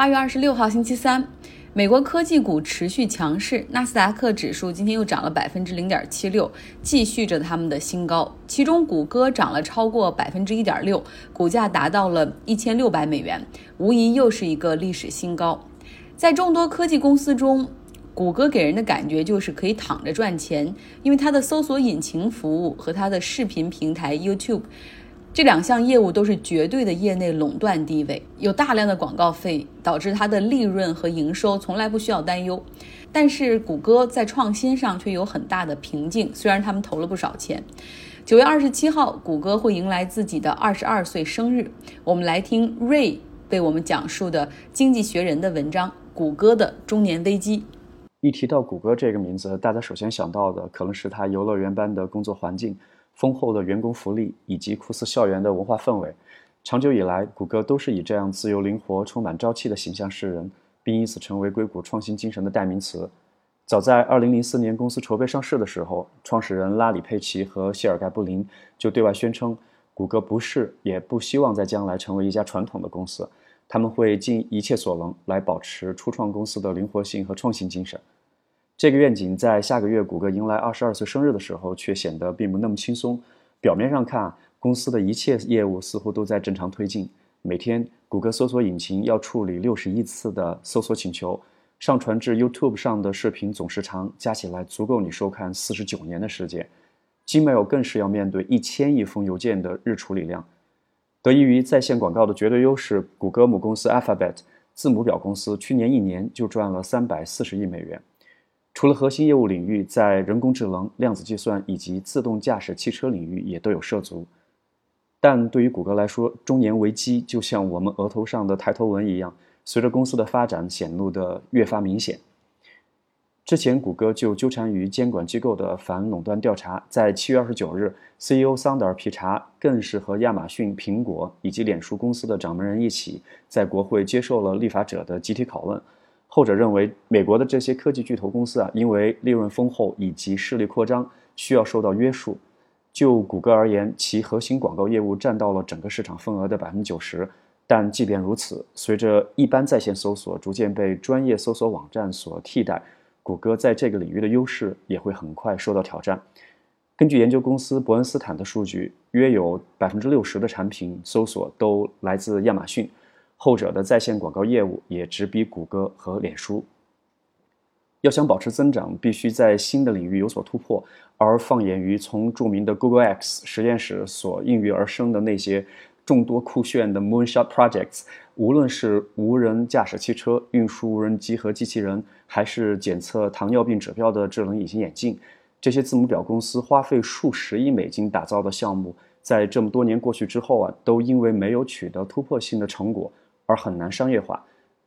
八月二十六号，星期三，美国科技股持续强势，纳斯达克指数今天又涨了百分之零点七六，继续着他们的新高。其中，谷歌涨了超过百分之一点六，股价达到了一千六百美元，无疑又是一个历史新高。在众多科技公司中，谷歌给人的感觉就是可以躺着赚钱，因为它的搜索引擎服务和它的视频平台 YouTube。这两项业务都是绝对的业内垄断地位，有大量的广告费，导致它的利润和营收从来不需要担忧。但是谷歌在创新上却有很大的瓶颈，虽然他们投了不少钱。九月二十七号，谷歌会迎来自己的二十二岁生日。我们来听 Ray 为我们讲述的《经济学人》的文章《谷歌的中年危机》。一提到谷歌这个名字，大家首先想到的可能是它游乐园般的工作环境。丰厚的员工福利以及酷似校园的文化氛围，长久以来，谷歌都是以这样自由灵活、充满朝气的形象示人，并因此成为硅谷创新精神的代名词。早在2004年公司筹备上市的时候，创始人拉里·佩奇和谢尔盖·布林就对外宣称，谷歌不是也不希望在将来成为一家传统的公司，他们会尽一切所能来保持初创公司的灵活性和创新精神。这个愿景在下个月谷歌迎来二十二岁生日的时候，却显得并不那么轻松。表面上看，公司的一切业务似乎都在正常推进。每天，谷歌搜索引擎要处理六十亿次的搜索请求，上传至 YouTube 上的视频总时长加起来足够你收看四十九年的时间。Gmail 更是要面对一千亿封邮件的日处理量。得益于在线广告的绝对优势，谷歌母公司 Alphabet 字母表公司去年一年就赚了三百四十亿美元。除了核心业务领域，在人工智能、量子计算以及自动驾驶汽车领域也都有涉足。但对于谷歌来说，中年危机就像我们额头上的抬头纹一样，随着公司的发展显露得越发明显。之前，谷歌就纠缠于监管机构的反垄断调查，在七月二十九日，CEO 桑德尔·皮查更是和亚马逊、苹果以及脸书公司的掌门人一起，在国会接受了立法者的集体拷问。后者认为，美国的这些科技巨头公司啊，因为利润丰厚以及势力扩张，需要受到约束。就谷歌而言，其核心广告业务占到了整个市场份额的百分之九十。但即便如此，随着一般在线搜索逐渐被专业搜索网站所替代，谷歌在这个领域的优势也会很快受到挑战。根据研究公司伯恩斯坦的数据，约有百分之六十的产品搜索都来自亚马逊。后者的在线广告业务也直逼谷歌和脸书。要想保持增长，必须在新的领域有所突破。而放眼于从著名的 Google X 实验室所应运而生的那些众多酷炫的 Moonshot Projects，无论是无人驾驶汽车、运输无人机和机器人，还是检测糖尿病指标的智能隐形眼镜，这些字母表公司花费数十亿美金打造的项目，在这么多年过去之后啊，都因为没有取得突破性的成果。而很难商业化，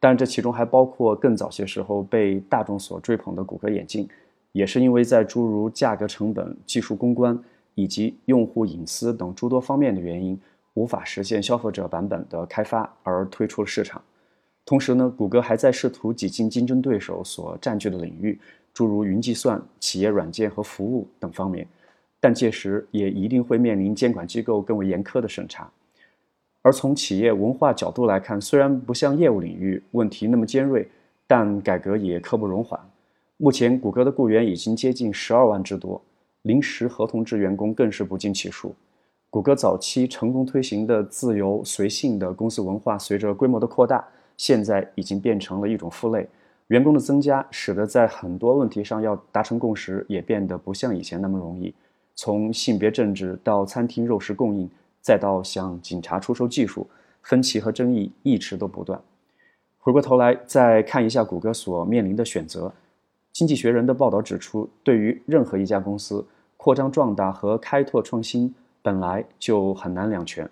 但这其中还包括更早些时候被大众所追捧的谷歌眼镜，也是因为在诸如价格、成本、技术攻关以及用户隐私等诸多方面的原因，无法实现消费者版本的开发而推出了市场。同时呢，谷歌还在试图挤进竞争对手所占据的领域，诸如云计算、企业软件和服务等方面，但届时也一定会面临监管机构更为严苛的审查。而从企业文化角度来看，虽然不像业务领域问题那么尖锐，但改革也刻不容缓。目前，谷歌的雇员已经接近十二万之多，临时合同制员工更是不计其数。谷歌早期成功推行的自由随性的公司文化，随着规模的扩大，现在已经变成了一种负累。员工的增加，使得在很多问题上要达成共识，也变得不像以前那么容易。从性别政治到餐厅肉食供应。再到向警察出售技术，分歧和争议一直都不断。回过头来再看一下谷歌所面临的选择，《经济学人》的报道指出，对于任何一家公司扩张壮大和开拓创新本来就很难两全。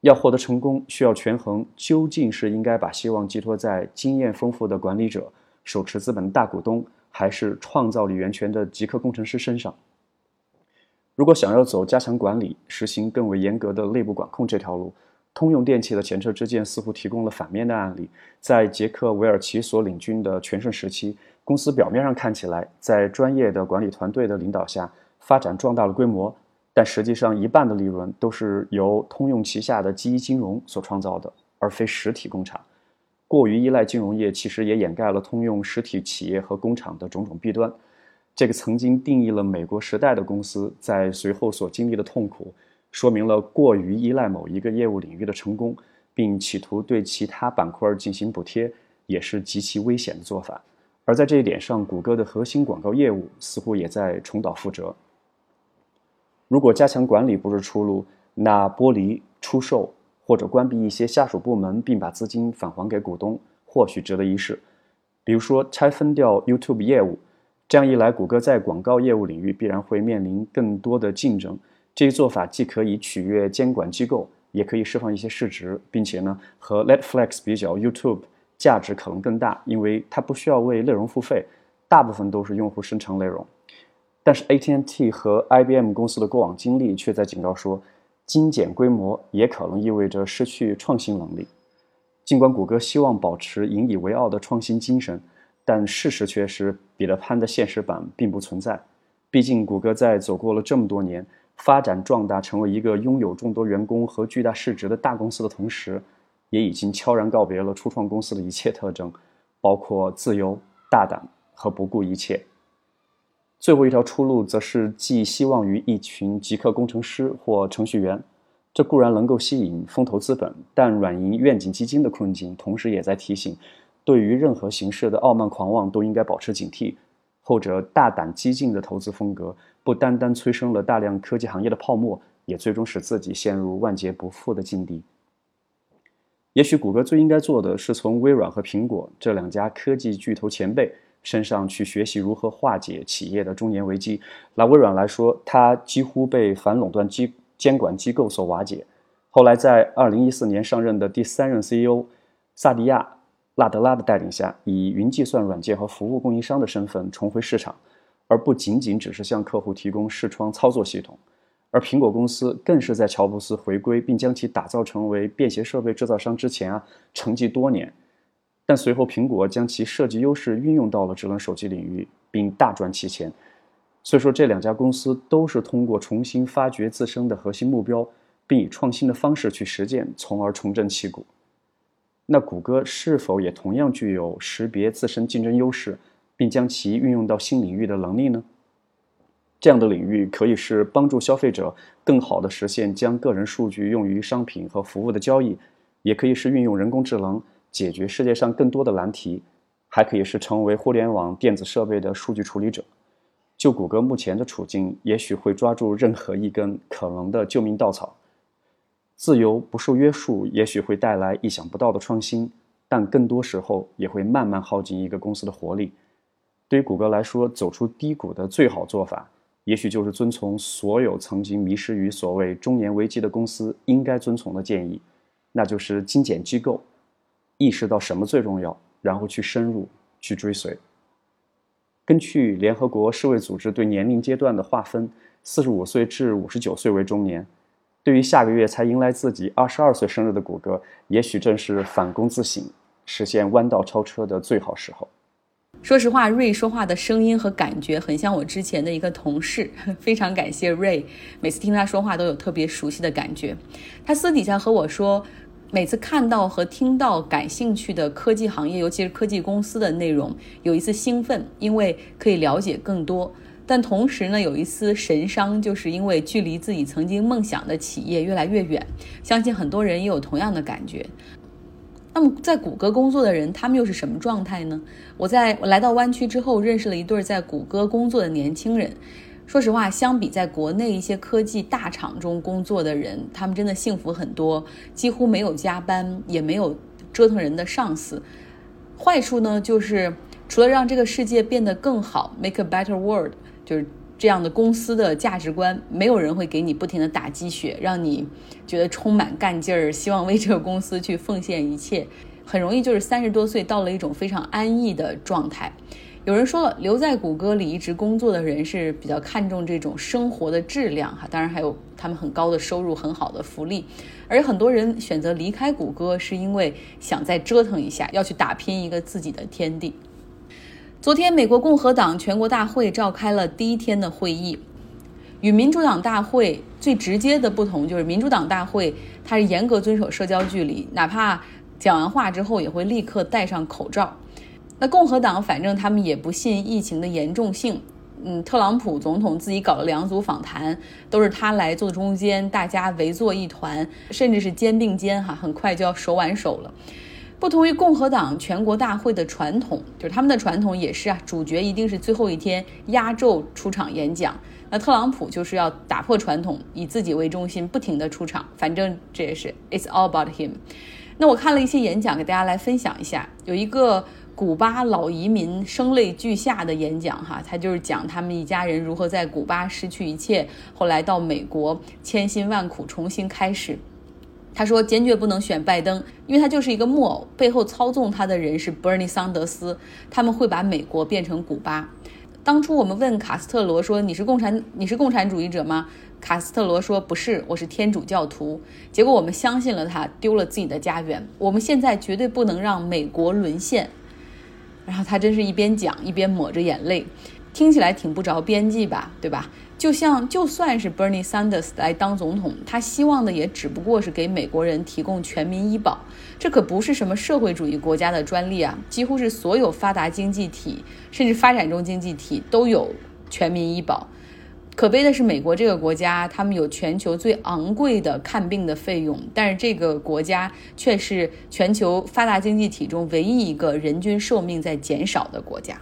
要获得成功，需要权衡究竟是应该把希望寄托在经验丰富的管理者、手持资本的大股东，还是创造力源泉的极客工程师身上。如果想要走加强管理、实行更为严格的内部管控这条路，通用电气的前车之鉴似乎提供了反面的案例。在杰克·韦尔奇所领军的全盛时期，公司表面上看起来在专业的管理团队的领导下发展壮大了规模，但实际上一半的利润都是由通用旗下的基一金融所创造的，而非实体工厂。过于依赖金融业，其实也掩盖了通用实体企业和工厂的种种弊端。这个曾经定义了美国时代的公司，在随后所经历的痛苦，说明了过于依赖某一个业务领域的成功，并企图对其他板块进行补贴，也是极其危险的做法。而在这一点上，谷歌的核心广告业务似乎也在重蹈覆辙。如果加强管理不是出路，那剥离、出售或者关闭一些下属部门，并把资金返还给股东，或许值得一试。比如说拆分掉 YouTube 业务。这样一来，谷歌在广告业务领域必然会面临更多的竞争。这一做法既可以取悦监管机构，也可以释放一些市值，并且呢，和 Netflix 比较，YouTube 价值可能更大，因为它不需要为内容付费，大部分都是用户生成内容。但是 AT&T 和 IBM 公司的过往经历却在警告说，精简规模也可能意味着失去创新能力。尽管谷歌希望保持引以为傲的创新精神。但事实却是，彼得潘的现实版并不存在。毕竟，谷歌在走过了这么多年，发展壮大成为一个拥有众多员工和巨大市值的大公司的同时，也已经悄然告别了初创公司的一切特征，包括自由、大胆和不顾一切。最后一条出路，则是寄希望于一群极客工程师或程序员。这固然能够吸引风投资本，但软银愿景基金的困境，同时也在提醒。对于任何形式的傲慢狂妄都应该保持警惕。后者大胆激进的投资风格，不单单催生了大量科技行业的泡沫，也最终使自己陷入万劫不复的境地。也许谷歌最应该做的是从微软和苹果这两家科技巨头前辈身上去学习如何化解企业的中年危机。拿微软来说，它几乎被反垄断机监管机构所瓦解。后来在2014年上任的第三任 CEO 萨迪亚。纳德拉的带领下，以云计算软件和服务供应商的身份重回市场，而不仅仅只是向客户提供视窗操作系统。而苹果公司更是在乔布斯回归并将其打造成为便携设备制造商之前啊，沉寂多年。但随后苹果将其设计优势运用到了智能手机领域，并大赚其钱。所以说，这两家公司都是通过重新发掘自身的核心目标，并以创新的方式去实践，从而重振旗鼓。那谷歌是否也同样具有识别自身竞争优势，并将其运用到新领域的能力呢？这样的领域可以是帮助消费者更好地实现将个人数据用于商品和服务的交易，也可以是运用人工智能解决世界上更多的难题，还可以是成为互联网电子设备的数据处理者。就谷歌目前的处境，也许会抓住任何一根可能的救命稻草。自由不受约束，也许会带来意想不到的创新，但更多时候也会慢慢耗尽一个公司的活力。对于谷歌来说，走出低谷的最好做法，也许就是遵从所有曾经迷失于所谓中年危机的公司应该遵从的建议，那就是精简机构，意识到什么最重要，然后去深入去追随。根据联合国世卫组织对年龄阶段的划分，四十五岁至五十九岁为中年。对于下个月才迎来自己二十二岁生日的谷歌，也许正是反躬自省、实现弯道超车的最好时候。说实话，瑞说话的声音和感觉很像我之前的一个同事，非常感谢瑞。每次听他说话都有特别熟悉的感觉。他私底下和我说，每次看到和听到感兴趣的科技行业，尤其是科技公司的内容，有一次兴奋，因为可以了解更多。但同时呢，有一丝神伤，就是因为距离自己曾经梦想的企业越来越远。相信很多人也有同样的感觉。那么，在谷歌工作的人，他们又是什么状态呢？我在我来到湾区之后，认识了一对在谷歌工作的年轻人。说实话，相比在国内一些科技大厂中工作的人，他们真的幸福很多，几乎没有加班，也没有折腾人的上司。坏处呢，就是除了让这个世界变得更好，make a better world。就是这样的公司的价值观，没有人会给你不停的打鸡血，让你觉得充满干劲儿，希望为这个公司去奉献一切。很容易就是三十多岁到了一种非常安逸的状态。有人说了，留在谷歌里一直工作的人是比较看重这种生活的质量哈，当然还有他们很高的收入、很好的福利。而很多人选择离开谷歌，是因为想再折腾一下，要去打拼一个自己的天地。昨天，美国共和党全国大会召开了第一天的会议。与民主党大会最直接的不同就是，民主党大会它是严格遵守社交距离，哪怕讲完话之后也会立刻戴上口罩。那共和党反正他们也不信疫情的严重性。嗯，特朗普总统自己搞了两组访谈，都是他来坐中间，大家围坐一团，甚至是肩并肩哈，很快就要手挽手了。不同于共和党全国大会的传统，就是他们的传统也是啊，主角一定是最后一天压轴出场演讲。那特朗普就是要打破传统，以自己为中心，不停的出场，反正这也是 It's all about him。那我看了一些演讲，给大家来分享一下，有一个。古巴老移民声泪俱下的演讲，哈，他就是讲他们一家人如何在古巴失去一切，后来到美国千辛万苦重新开始。他说坚决不能选拜登，因为他就是一个木偶，背后操纵他的人是 Bernie 桑德斯，他们会把美国变成古巴。当初我们问卡斯特罗说你是共产你是共产主义者吗？卡斯特罗说不是，我是天主教徒。结果我们相信了他，丢了自己的家园。我们现在绝对不能让美国沦陷。然后他真是一边讲一边抹着眼泪，听起来挺不着边际吧，对吧？就像就算是 Bernie Sanders 来当总统，他希望的也只不过是给美国人提供全民医保，这可不是什么社会主义国家的专利啊，几乎是所有发达经济体甚至发展中经济体都有全民医保。可悲的是，美国这个国家，他们有全球最昂贵的看病的费用，但是这个国家却是全球发达经济体中唯一一个人均寿命在减少的国家。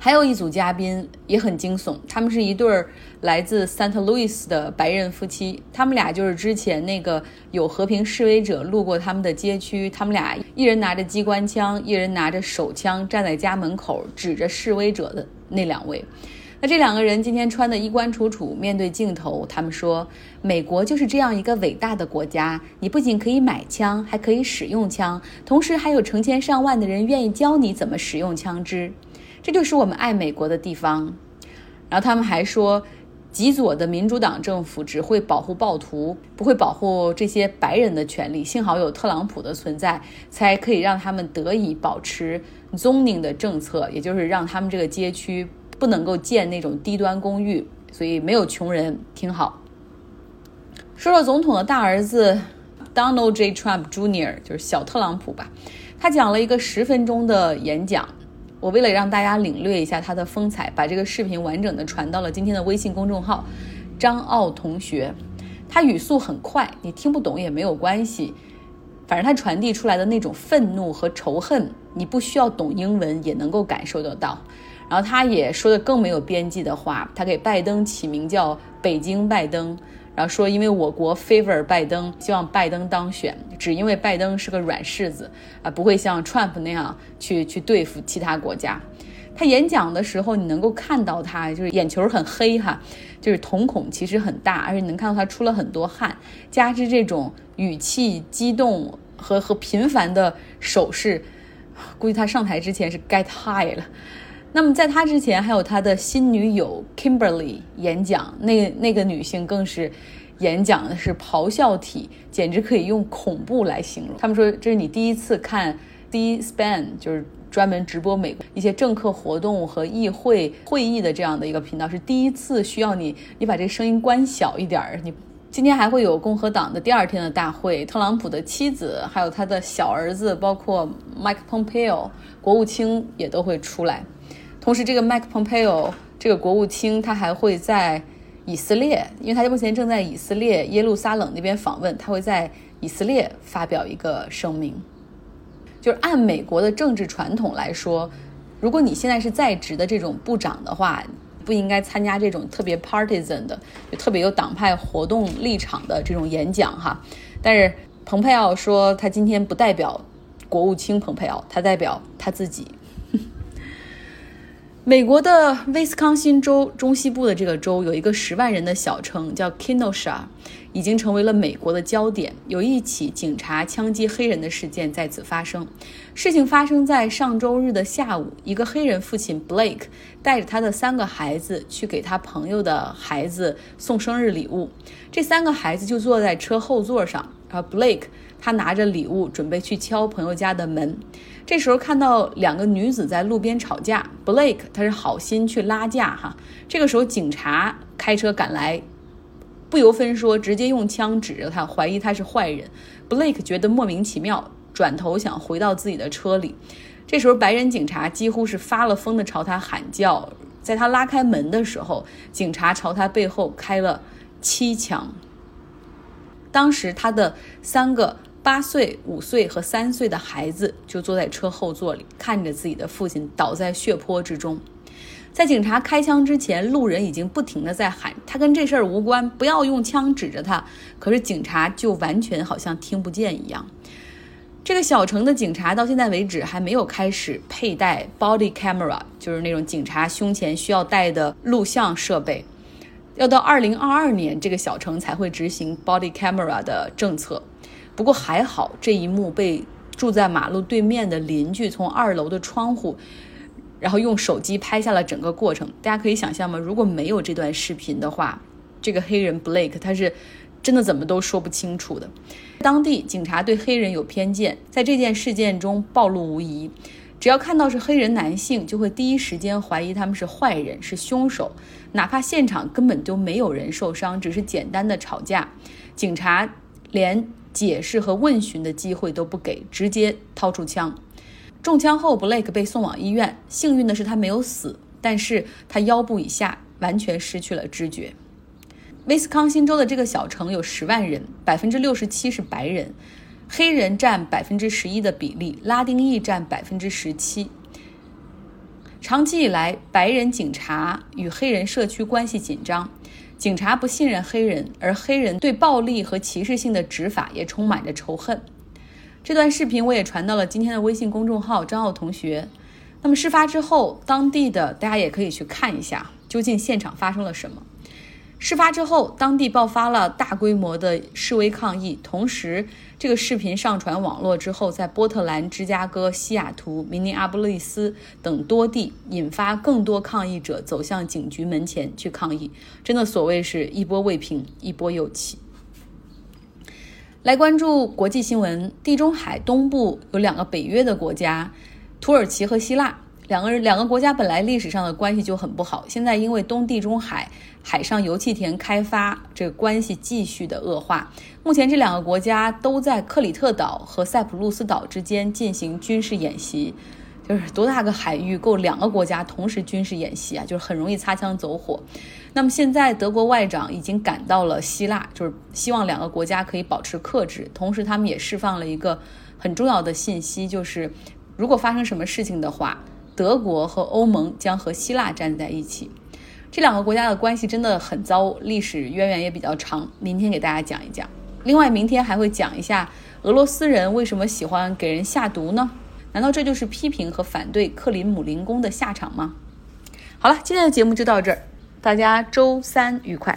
还有一组嘉宾也很惊悚，他们是一对儿来自 Santa Louis 的白人夫妻，他们俩就是之前那个有和平示威者路过他们的街区，他们俩一人拿着机关枪，一人拿着手枪，站在家门口指着示威者的那两位。那这两个人今天穿的衣冠楚楚，面对镜头，他们说：“美国就是这样一个伟大的国家，你不仅可以买枪，还可以使用枪，同时还有成千上万的人愿意教你怎么使用枪支，这就是我们爱美国的地方。”然后他们还说，极左的民主党政府只会保护暴徒，不会保护这些白人的权利。幸好有特朗普的存在，才可以让他们得以保持 zoning 的政策，也就是让他们这个街区。不能够建那种低端公寓，所以没有穷人。挺好。说说总统的大儿子 Donald J. Trump Jr.，就是小特朗普吧。他讲了一个十分钟的演讲。我为了让大家领略一下他的风采，把这个视频完整的传到了今天的微信公众号。张奥同学，他语速很快，你听不懂也没有关系。反正他传递出来的那种愤怒和仇恨，你不需要懂英文也能够感受得到。然后他也说的更没有边际的话，他给拜登起名叫“北京拜登”，然后说因为我国 favor 拜登，希望拜登当选，只因为拜登是个软柿子啊，不会像 Trump 那样去去对付其他国家。他演讲的时候，你能够看到他就是眼球很黑哈，就是瞳孔其实很大，而且能看到他出了很多汗，加之这种语气激动和和频繁的手势，估计他上台之前是 get high 了。那么在他之前，还有他的新女友 Kimberly 演讲，那那个女性更是演讲的是咆哮体，简直可以用恐怖来形容。他们说这是你第一次看 C-SPAN，就是专门直播美国一些政客活动和议会会议的这样的一个频道，是第一次需要你你把这声音关小一点儿。你今天还会有共和党的第二天的大会，特朗普的妻子，还有他的小儿子，包括 Mike Pompeo 国务卿也都会出来。同时，这个 Mike Pompeo 这个国务卿他还会在以色列，因为他目前正在以色列耶路撒冷那边访问，他会在以色列发表一个声明。就是按美国的政治传统来说，如果你现在是在职的这种部长的话，不应该参加这种特别 partisan 的、特别有党派活动立场的这种演讲哈。但是蓬佩奥说，他今天不代表国务卿蓬佩奥，他代表他自己。美国的威斯康星州中西部的这个州有一个十万人的小城叫 Kenosha，已经成为了美国的焦点。有一起警察枪击黑人的事件在此发生。事情发生在上周日的下午，一个黑人父亲 Blake 带着他的三个孩子去给他朋友的孩子送生日礼物。这三个孩子就坐在车后座上，而 Blake 他拿着礼物准备去敲朋友家的门。这时候看到两个女子在路边吵架，Blake 他是好心去拉架哈。这个时候警察开车赶来，不由分说直接用枪指着他，怀疑他是坏人。Blake 觉得莫名其妙，转头想回到自己的车里。这时候，白人警察几乎是发了疯的朝他喊叫。在他拉开门的时候，警察朝他背后开了七枪。当时，他的三个八岁、五岁和三岁的孩子就坐在车后座里，看着自己的父亲倒在血泊之中。在警察开枪之前，路人已经不停的在喊：“他跟这事儿无关，不要用枪指着他。”可是警察就完全好像听不见一样。这个小城的警察到现在为止还没有开始佩戴 body camera，就是那种警察胸前需要带的录像设备。要到二零二二年，这个小城才会执行 body camera 的政策。不过还好，这一幕被住在马路对面的邻居从二楼的窗户，然后用手机拍下了整个过程。大家可以想象吗？如果没有这段视频的话，这个黑人 Blake 他是。真的怎么都说不清楚的。当地警察对黑人有偏见，在这件事件中暴露无遗。只要看到是黑人男性，就会第一时间怀疑他们是坏人，是凶手。哪怕现场根本就没有人受伤，只是简单的吵架，警察连解释和问询的机会都不给，直接掏出枪。中枪后，Blake 被送往医院。幸运的是他没有死，但是他腰部以下完全失去了知觉。威斯康星州的这个小城有十万人，百分之六十七是白人，黑人占百分之十一的比例，拉丁裔占百分之十七。长期以来，白人警察与黑人社区关系紧张，警察不信任黑人，而黑人对暴力和歧视性的执法也充满着仇恨。这段视频我也传到了今天的微信公众号张奥同学。那么事发之后，当地的大家也可以去看一下，究竟现场发生了什么。事发之后，当地爆发了大规模的示威抗议。同时，这个视频上传网络之后，在波特兰、芝加哥、西雅图、明尼阿波利斯等多地，引发更多抗议者走向警局门前去抗议。真的，所谓是一波未平，一波又起。来关注国际新闻：地中海东部有两个北约的国家，土耳其和希腊。两个人，两个国家本来历史上的关系就很不好，现在因为东地中海海上油气田开发，这个关系继续的恶化。目前这两个国家都在克里特岛和塞浦路斯岛之间进行军事演习，就是多大个海域够两个国家同时军事演习啊？就是很容易擦枪走火。那么现在德国外长已经赶到了希腊，就是希望两个国家可以保持克制。同时，他们也释放了一个很重要的信息，就是如果发生什么事情的话。德国和欧盟将和希腊站在一起，这两个国家的关系真的很糟，历史渊源也比较长。明天给大家讲一讲。另外，明天还会讲一下俄罗斯人为什么喜欢给人下毒呢？难道这就是批评和反对克林姆林宫的下场吗？好了，今天的节目就到这儿，大家周三愉快。